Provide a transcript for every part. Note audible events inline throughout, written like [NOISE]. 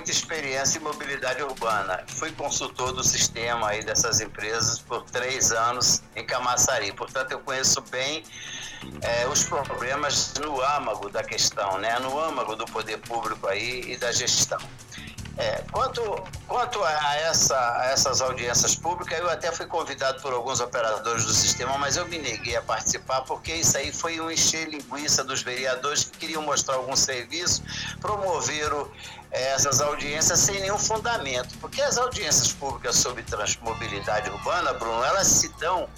muita experiência em mobilidade urbana. Fui consultor do sistema aí dessas empresas por três anos em Camaçari. Portanto, eu conheço bem é, os problemas no âmago da questão, né? no âmago do poder público aí e da gestão. É, quanto, quanto a, essa, a essas audiências públicas, eu até fui convidado por alguns operadores do sistema, mas eu me neguei a participar porque isso aí foi um encher linguiça dos vereadores que queriam mostrar algum serviço, promoveram essas audiências sem nenhum fundamento, porque as audiências públicas sobre transmobilidade urbana, Bruno, elas se dão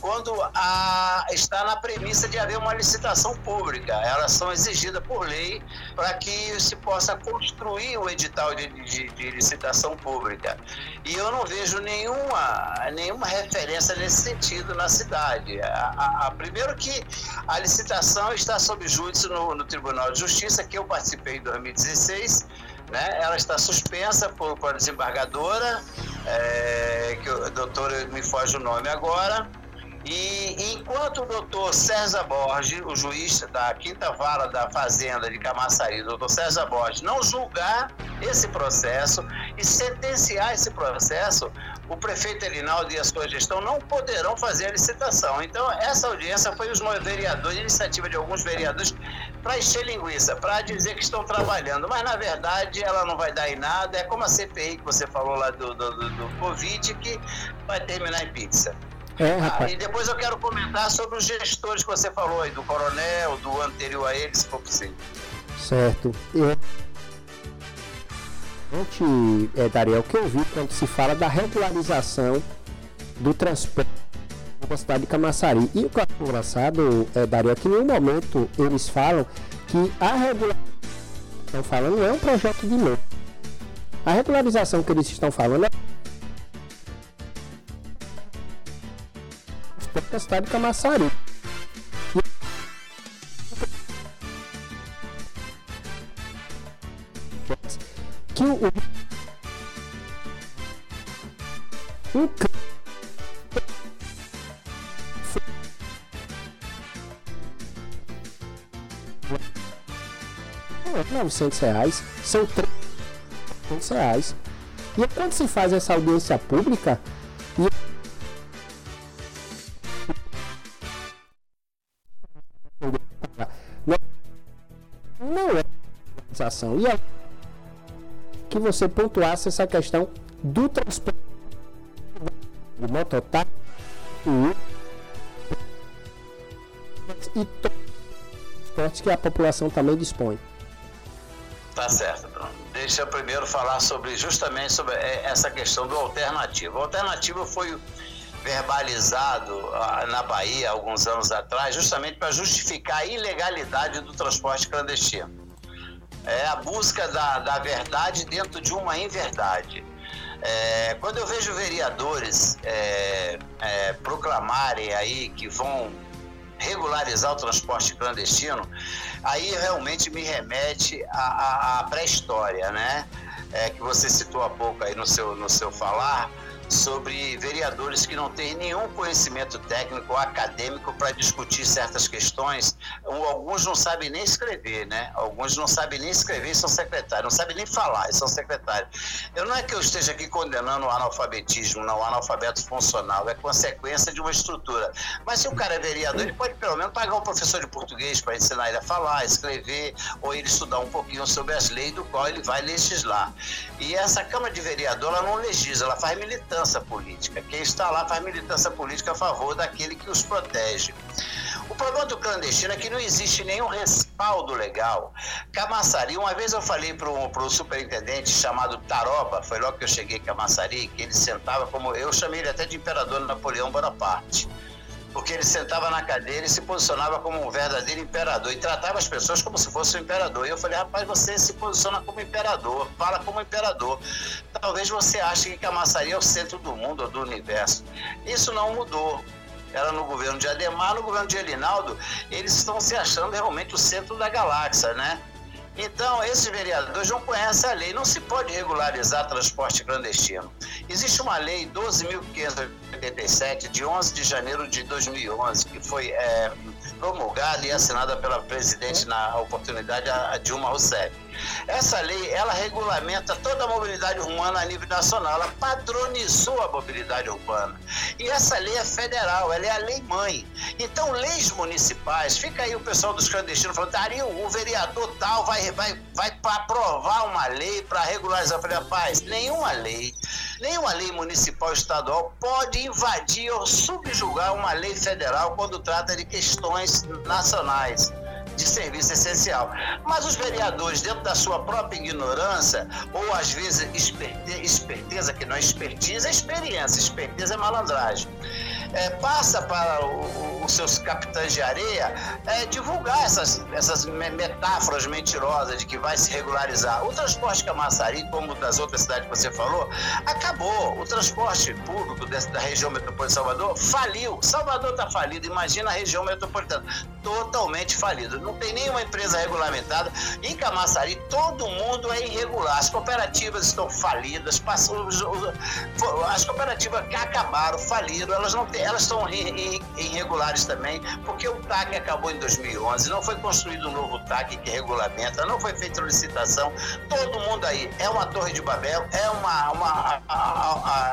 quando a, está na premissa de haver uma licitação pública. Elas são exigidas por lei para que se possa construir o edital de, de, de, licitação pública. E eu não vejo nenhuma, nenhuma referência nesse sentido na cidade. A, a, a primeiro que a licitação está sob júdice no, no Tribunal de Justiça, que eu participei em 2016, né? Ela está suspensa por, por desembargadora, é, que o doutor me foge o nome agora. E enquanto o doutor César Borges, o juiz da quinta vara da Fazenda de Camaçari, o doutor César Borges, não julgar esse processo e sentenciar esse processo, o prefeito Elinaldo e a sua gestão não poderão fazer a licitação. Então, essa audiência foi os vereadores, iniciativa de alguns vereadores, para encher linguiça, para dizer que estão trabalhando. Mas, na verdade, ela não vai dar em nada. É como a CPI que você falou lá do, do, do, do Covid, que vai terminar em pizza. É, ah, e depois eu quero comentar sobre os gestores que você falou aí, do coronel, do anterior a ele, se for possível. Certo. Eu... Gente, é, Dariel, o que eu vi quando se fala da regularização do transporte na cidade de Camaçari. E o que é engraçado, é, Dario, é que em nenhum momento eles falam que a regularização estão falando é um projeto de lei. A regularização que eles estão falando é da cidade de Camaçari. Que o, o, 900 reais, são 300 reais. E quando se faz essa audiência pública, não é organização. E é que você pontuasse essa questão do transporte do mototáxi e transportes que a população também dispõe. Tá certo, Bruno. Deixa eu primeiro falar sobre justamente sobre é, essa questão do alternativo. O alternativo foi verbalizado ah, na Bahia alguns anos atrás, justamente para justificar a ilegalidade do transporte clandestino. É a busca da, da verdade dentro de uma inverdade. É, quando eu vejo vereadores é, é, proclamarem aí que vão regularizar o transporte clandestino, aí realmente me remete à, pré-história, né? É, que você citou há pouco aí no seu, no seu falar, sobre vereadores que não têm nenhum conhecimento técnico ou acadêmico para discutir certas questões. Alguns não sabem nem escrever, né? Alguns não sabem nem escrever e são secretários, não sabem nem falar e são secretários. Eu não é que eu esteja aqui condenando o analfabetismo, não, o analfabeto funcional, é consequência de uma estrutura. Mas se o cara é vereador, ele pode pelo menos pagar um professor de português para ensinar ele a falar, escrever, ou ele estudar um pouquinho sobre as leis do qual ele vai legislar. E essa Câmara de Vereador, ela não legisla, ela faz militância militância política. Quem está lá faz militância política a favor daquele que os protege. O problema do clandestino é que não existe nenhum respaldo legal. Camaçari, uma vez eu falei para o superintendente chamado Taroba, foi logo que eu cheguei em Camaçari, que ele sentava como. Eu chamei ele até de Imperador Napoleão Bonaparte porque ele sentava na cadeira e se posicionava como um verdadeiro imperador e tratava as pessoas como se fosse um imperador. E eu falei, rapaz, você se posiciona como imperador, fala como imperador. Talvez você ache que Camaçari é o centro do mundo ou do universo. Isso não mudou. Era no governo de Ademar, no governo de Elinaldo, eles estão se achando realmente o centro da galáxia, né? Então, esses vereadores não conhecem a lei. Não se pode regularizar transporte clandestino. Existe uma lei 12.587, de 11 de janeiro de 2011, que foi é, promulgada e assinada pela presidente na oportunidade, a Dilma Rousseff. Essa lei, ela regulamenta toda a mobilidade urbana a nível nacional, ela padronizou a mobilidade urbana. E essa lei é federal, ela é a lei mãe. Então, leis municipais, fica aí o pessoal dos clandestinos falando, Dario, o vereador tal vai, vai, vai aprovar uma lei para regularizar. Eu falei, rapaz, nenhuma lei, nenhuma lei municipal estadual pode invadir ou subjugar uma lei federal quando trata de questões nacionais de serviço essencial. Mas os vereadores, dentro da sua própria ignorância, ou às vezes esperteza, que não é expertise, é experiência, esperteza é malandragem é, passa para o, os seus capitães de areia é, divulgar essas, essas metáforas mentirosas de que vai se regularizar. O transporte Camaçari, como das outras cidades que você falou, acabou. O transporte público desse, da região metropolitana de Salvador faliu. Salvador está falido, imagina a região metropolitana. Totalmente falido. Não tem nenhuma empresa regulamentada. Em Camaçari, todo mundo é irregular. As cooperativas estão falidas, passou, as cooperativas acabaram, faliram, elas não têm elas estão irregulares também, porque o TAC acabou em 2011, não foi construído um novo TAC que regulamenta, não foi feita licitação, todo mundo aí é uma torre de Babel, é uma, uma,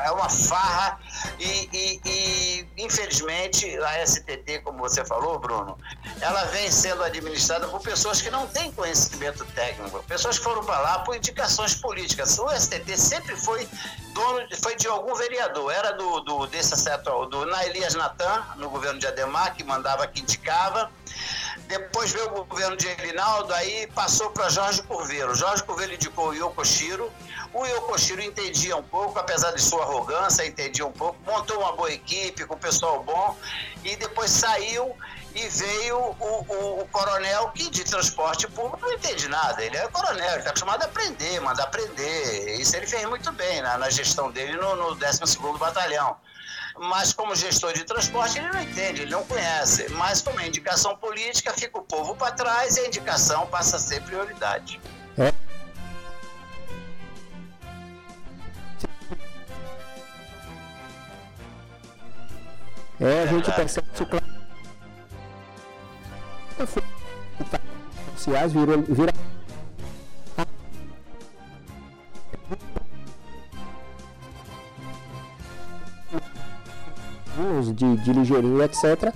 é uma farra e, e, e, infelizmente a STT, como você falou, Bruno, ela vem sendo administrada por pessoas que não têm conhecimento técnico, pessoas que foram para lá por indicações políticas. O STT sempre foi dono, foi de algum vereador, era do, do desse certo, do na Elias Natan, no governo de Ademar, que mandava, que indicava. Depois veio o governo de Elinaldo, aí passou para Jorge Curveiro. Jorge Curveiro indicou o Yokoshiro. O Yokoshiro entendia um pouco, apesar de sua arrogância, entendia um pouco, montou uma boa equipe com pessoal bom e depois saiu e veio o, o, o, coronel que de transporte público não entende nada. Ele é coronel, ele está acostumado a aprender, mandar aprender. Isso ele fez muito bem na, na gestão dele no, no 12º Batalhão mas como gestor de transporte ele não entende, ele não conhece. Mas como é indicação política, fica o povo para trás e a indicação passa a ser prioridade. É. É, a gente percebe isso claro. Sociais virou, vira de, ligeirinho, etc.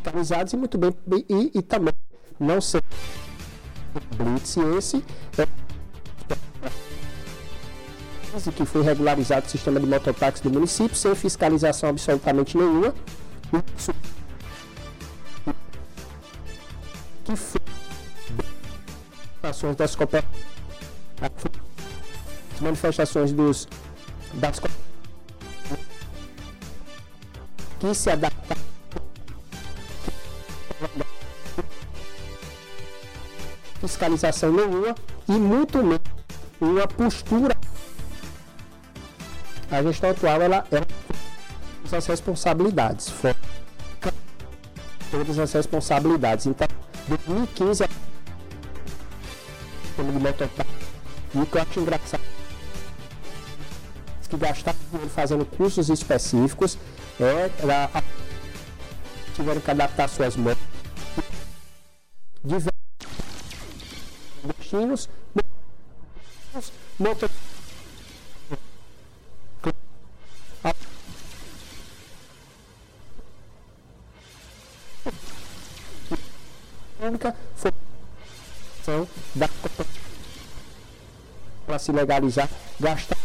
Atualizados e muito bem. E, e também não ser Blitz esse é, que foi regularizado o sistema de mototáxi do município sem fiscalização absolutamente nenhuma. Que foi das cooperativas, manifestações dos das cooperativas que se adaptar fiscalização nenhuma e muito menos uma postura. A gestão atual ela é as responsabilidades, todas as responsabilidades. Então, 2015 pelo de mototáxi, e o que eu acho engraçado que dinheiro fazendo cursos específicos é, a, tiveram que adaptar suas mãos. Destinos motor foi da para se legalizar gastar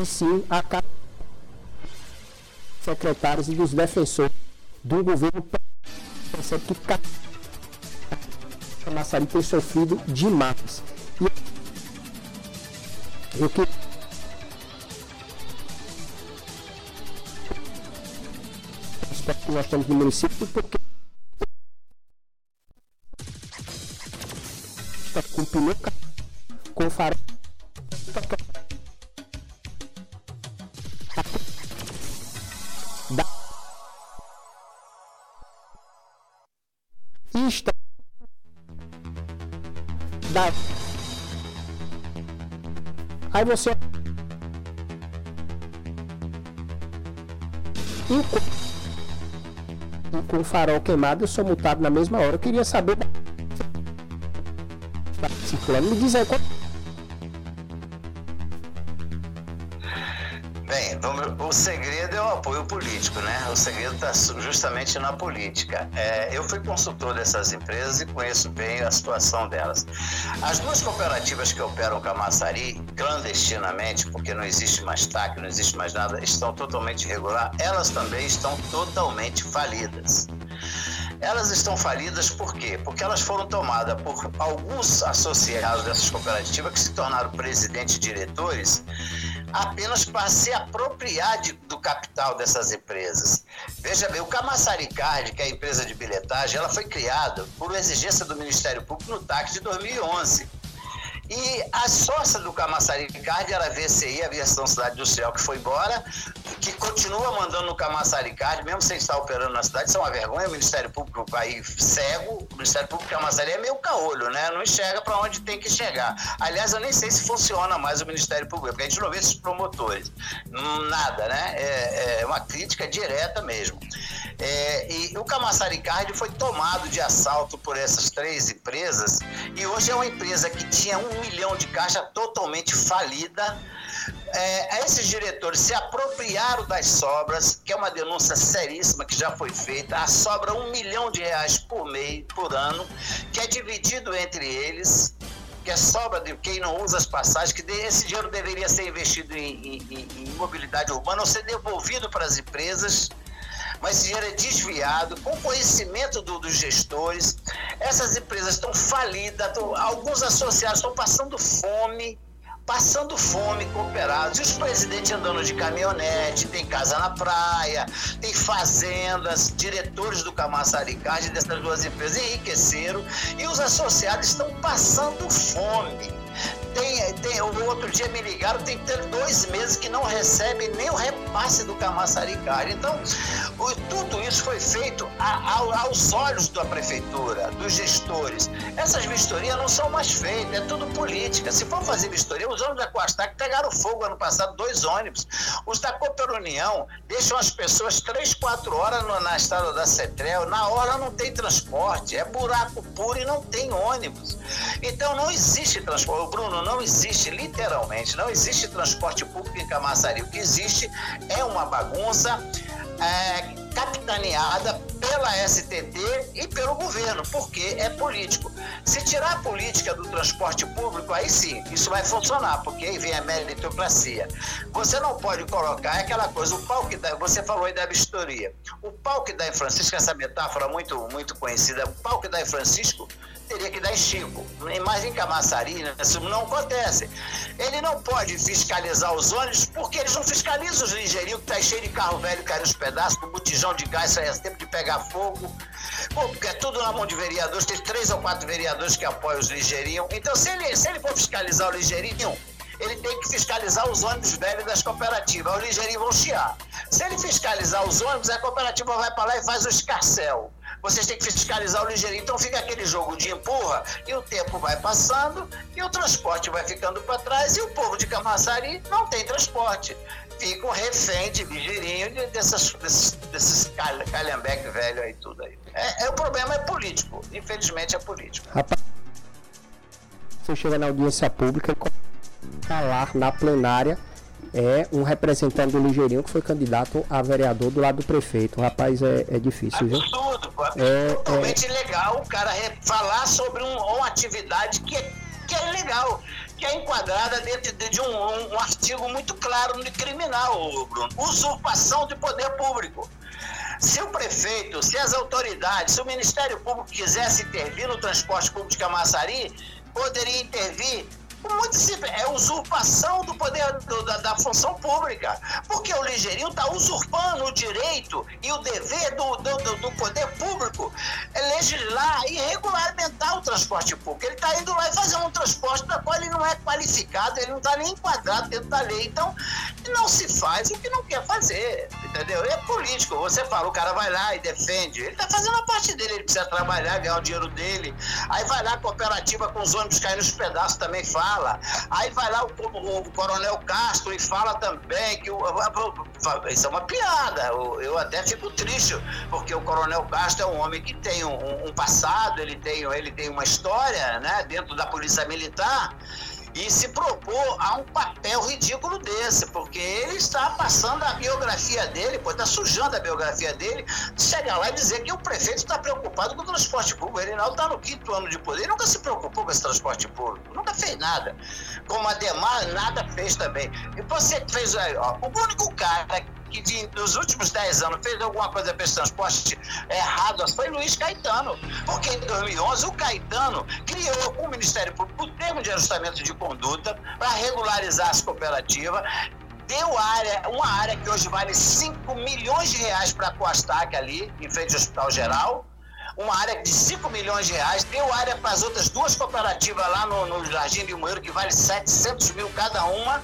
e sim a secretários e dos defensores do governo percebe que a Massari tem sofrido demais. E eu que nós temos no município porque está com pneu com farol Aí você. E com, com o farol queimado, eu sou multado na mesma hora. Eu queria saber. Ciclone, me diz aí. O segredo é o apoio político, né? O segredo está justamente na política. É, eu fui consultor dessas empresas e conheço bem a situação delas. As duas cooperativas que operam Camaçari, clandestinamente, porque não existe mais TAC, não existe mais nada, estão totalmente irregular, elas também estão totalmente falidas. Elas estão falidas por quê? Porque elas foram tomadas por alguns associados dessas cooperativas que se tornaram presidentes e diretores apenas para se apropriar de, do capital dessas empresas. Veja bem, o Camaçari Card, que é a empresa de bilhetagem, ela foi criada por exigência do Ministério Público no TAC de 2011. E a sócia do Camaçari Card era a VCI, a Aviação Cidade do Céu, que foi embora, que continua mandando no Camaçari Card, mesmo sem estar operando na cidade. Isso é uma vergonha, o Ministério Público aí cego, o Ministério Público Camaçari é meio caolho, né? Não enxerga para onde tem que chegar. Aliás, eu nem sei se funciona mais o Ministério Público, porque a gente não vê esses promotores. Nada, né? É, é uma crítica direta mesmo. É, e o Camaçari Card foi tomado de assalto por essas três empresas e hoje é uma empresa que tinha um milhão de caixa totalmente falida. É, esses diretores se apropriaram das sobras, que é uma denúncia seríssima que já foi feita. A sobra um milhão de reais por mês, por ano, que é dividido entre eles que é sobra de quem não usa as passagens, que esse dinheiro deveria ser investido em, em, em mobilidade urbana ou ser devolvido para as empresas mas esse dinheiro é desviado, com conhecimento do, dos gestores. Essas empresas estão falidas, tão, alguns associados estão passando fome, passando fome, cooperados. E os presidentes andando de caminhonete, tem casa na praia, tem fazendas, diretores do Camaçaricard dessas duas empresas enriqueceram e os associados estão passando fome. Tem, tem, o outro dia me ligaram, tem dois meses que não recebe nem o repasse do Camaçaricário. Então, o, tudo isso foi feito a, a, aos olhos da prefeitura, dos gestores. Essas vistorias não são mais feitas, é tudo política. Se for fazer vistoria, os ônibus da Coastac pegaram fogo ano passado, dois ônibus. Os da Cooper União deixam as pessoas três, quatro horas no, na estrada da Cetrel, na hora não tem transporte, é buraco puro e não tem ônibus. Então não existe transporte. Bruno, não existe, literalmente, não existe transporte público em Camaçari. O que existe é uma bagunça é, capitaneada pela STT e pelo governo, porque é político. Se tirar a política do transporte público, aí sim, isso vai funcionar, porque aí vem a meritocracia. Você não pode colocar aquela coisa, o pau que dá, você falou aí da vistoria. O pau que dá em Francisco, essa metáfora muito, muito conhecida, o pau que dá em Francisco teria que dar em Chico. Mas em Camaçari, né, isso não acontece. Ele não pode fiscalizar os ônibus porque eles não fiscalizam os ligeirinhos que tá cheio de carro velho caindo os pedaços, com botijão de gás, sai tempo de pegar fogo. Pô, porque é tudo na mão de vereadores, tem três ou quatro vereadores que apoiam os ligeirinhos. Então, se ele, se ele for fiscalizar o ligeirinho, ele tem que fiscalizar os ônibus velhos das cooperativas. Os ligeirinhos vão chiar. Se ele fiscalizar os ônibus, a cooperativa vai para lá e faz o escarcel vocês têm que fiscalizar o ligeirinho. Então fica aquele jogo de empurra e o tempo vai passando e o transporte vai ficando para trás e o povo de Camaçari não tem transporte. Fica um refém de ligeirinho desses, desses calhambeque velho aí tudo aí. É, é, o problema é político. Infelizmente é político. Rapaz, você chega na audiência pública e falar na plenária é um representante do Ligeirinho que foi candidato a vereador do lado do prefeito. O rapaz é, é difícil, viu? Absurdo, pô. É, totalmente é... legal o cara falar sobre um, uma atividade que é, que é legal, que é enquadrada dentro de um, um, um artigo muito claro de criminal, Bruno. Usurpação de poder público. Se o prefeito, se as autoridades, se o Ministério Público quisesse intervir no transporte público de Camaçari, poderia intervir muito simples, é usurpação do poder do, da, da, função pública. Porque o ligeirinho está usurpando o direito e o dever do, do, do poder público é legislar e regulamentar o transporte público. Ele está indo lá e fazendo um transporte da qual ele não é qualificado, ele não está nem enquadrado dentro da lei. Então, não se faz o que não quer fazer, entendeu? É político. Você fala, o cara vai lá e defende. Ele está fazendo a parte dele, ele precisa trabalhar, ganhar o dinheiro dele. Aí vai lá cooperativa com os ônibus caindo nos pedaços também fala. Aí vai lá o, o, Coronel Castro e fala também que o, isso é uma piada. Eu, eu, até fico triste, porque o Coronel Castro é um homem que tem um, um passado, ele tem, ele tem uma história né, dentro da Polícia Militar e se propor a um papel ridículo desse, porque ele está passando a biografia dele, pô, está sujando a biografia dele, chegar lá e dizer que o prefeito está preocupado com o transporte público. Ele não está no quinto ano de poder, nunca se preocupou com esse transporte público, nunca fez nada. Como a Demar, nada fez também. E você fez, ó, o único cara que de, nos últimos 10 anos fez alguma coisa para esse transporte errado foi Luiz Caetano. Porque em 2011 o Caetano criou o Ministério Público o termo de ajustamento de conduta para regularizar as cooperativas. Deu área, uma área que hoje vale 5 milhões de reais para a Coastac ali, em frente ao Hospital Geral, uma área de 5 milhões de reais, deu área para as outras duas cooperativas lá no, no Jardim de Moeiro, que vale 700 mil cada uma,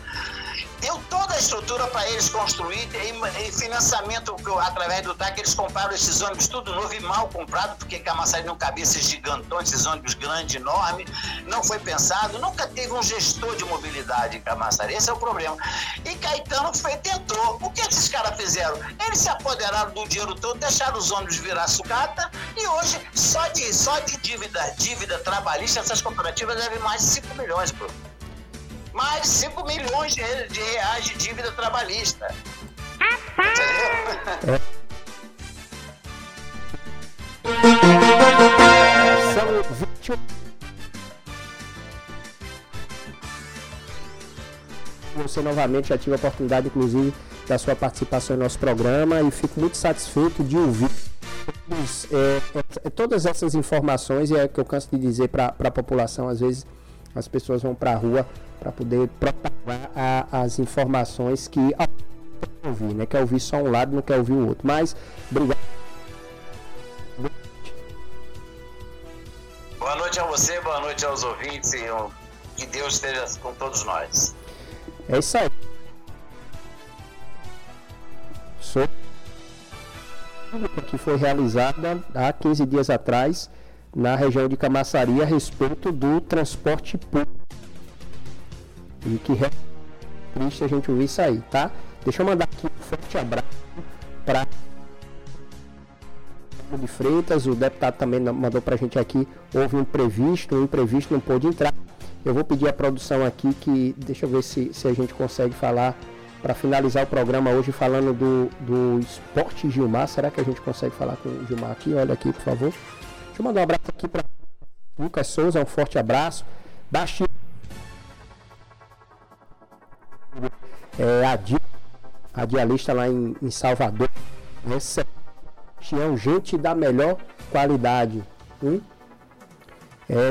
deu toda a estrutura para eles construir e, financiamento através do TAC, eles compraram esses ônibus tudo novo e mal comprado, porque Camaçari não cabia esses gigantões, esses ônibus grandes, enormes, não foi pensado, nunca teve um gestor de mobilidade em Camaçari, esse é o problema. E Caetano foi, tentou. O que esses caras fizeram? Eles se apoderaram do dinheiro todo, deixaram os ônibus virar sucata e hoje, só de, só de dívida, dívida trabalhista, essas cooperativas devem mais de 5 milhões, pô mais 5 milhões de, reais de dívida trabalhista. Entendeu? [LAUGHS] São 21. Você novamente já tive a oportunidade, inclusive, da sua participação no nosso programa e fico muito satisfeito de ouvir todos, é, é, todas essas informações e é que eu canso de dizer para a população, às vezes as pessoas vão para a rua para poder propagar a, as informações que ouvir, né? Quer ouvir só um lado, não quer ouvir o outro. Mas, obrigado. Boa noite a você, boa noite aos ouvintes e que Deus esteja com todos nós. É isso aí. Sou que foi realizada há 15 dias atrás na região de Camaçari a respeito do transporte público. E que é triste a gente ouvir isso aí, tá? Deixa eu mandar aqui um forte abraço para de Freitas, o deputado também mandou para a gente aqui, houve um imprevisto, um imprevisto não pôde entrar. Eu vou pedir a produção aqui que, deixa eu ver se, se a gente consegue falar para finalizar o programa hoje falando do, do esporte Gilmar. Será que a gente consegue falar com o Gilmar aqui? Olha aqui, por favor. Deixa eu mandar um abraço aqui para Lucas Souza, um forte abraço. Baixinho. É, a, di, a dialista lá em, em Salvador. É gente da melhor qualidade. Hum?